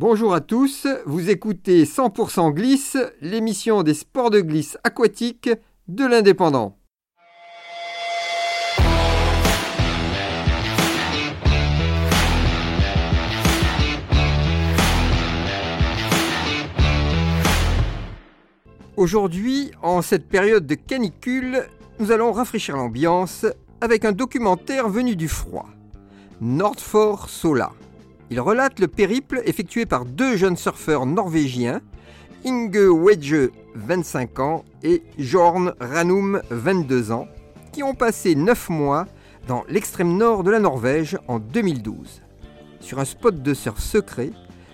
Bonjour à tous, vous écoutez 100% Glisse, l'émission des sports de glisse aquatique de l'Indépendant. Aujourd'hui, en cette période de canicule, nous allons rafraîchir l'ambiance avec un documentaire venu du froid, Nordfor Sola. Il relate le périple effectué par deux jeunes surfeurs norvégiens, Inge Wedge, 25 ans, et Jorn Ranum, 22 ans, qui ont passé 9 mois dans l'extrême nord de la Norvège en 2012, sur un spot de surf secret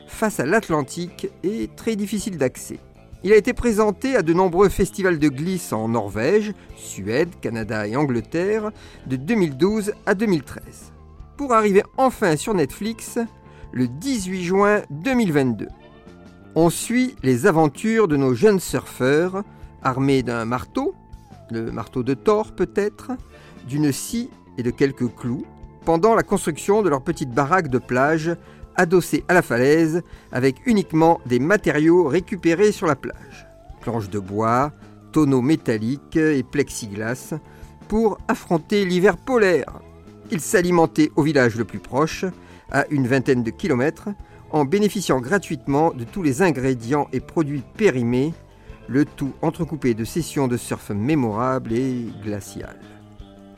face à l'Atlantique et très difficile d'accès. Il a été présenté à de nombreux festivals de glisse en Norvège, Suède, Canada et Angleterre de 2012 à 2013, pour arriver enfin sur Netflix le 18 juin 2022. On suit les aventures de nos jeunes surfeurs armés d'un marteau, le marteau de Thor peut-être, d'une scie et de quelques clous, pendant la construction de leur petite baraque de plage adossée à la falaise avec uniquement des matériaux récupérés sur la plage. Planches de bois, tonneaux métalliques et plexiglas pour affronter l'hiver polaire. Ils s'alimentaient au village le plus proche, à une vingtaine de kilomètres, en bénéficiant gratuitement de tous les ingrédients et produits périmés, le tout entrecoupé de sessions de surf mémorables et glaciales.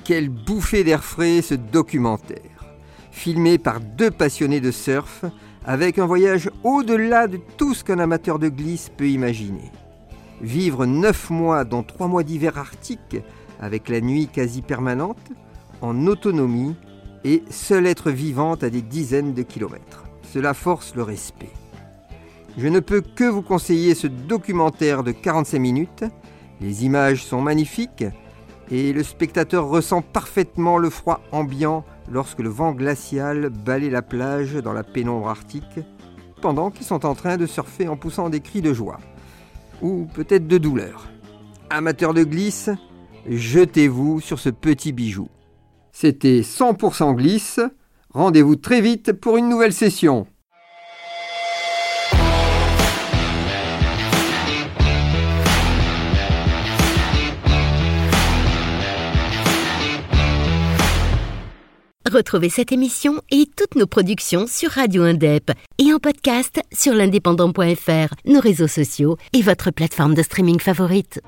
Quelle bouffée d'air frais ce documentaire filmé par deux passionnés de surf, avec un voyage au-delà de tout ce qu'un amateur de glisse peut imaginer. Vivre neuf mois dans trois mois d'hiver arctique, avec la nuit quasi permanente, en autonomie, et seul être vivante à des dizaines de kilomètres. Cela force le respect. Je ne peux que vous conseiller ce documentaire de 45 minutes. Les images sont magnifiques et le spectateur ressent parfaitement le froid ambiant lorsque le vent glacial balaye la plage dans la pénombre arctique, pendant qu'ils sont en train de surfer en poussant des cris de joie, ou peut-être de douleur. Amateurs de glisse, jetez-vous sur ce petit bijou. C'était 100% glisse, rendez-vous très vite pour une nouvelle session. Retrouvez cette émission et toutes nos productions sur Radio Indep et en podcast sur l'indépendant.fr, nos réseaux sociaux et votre plateforme de streaming favorite.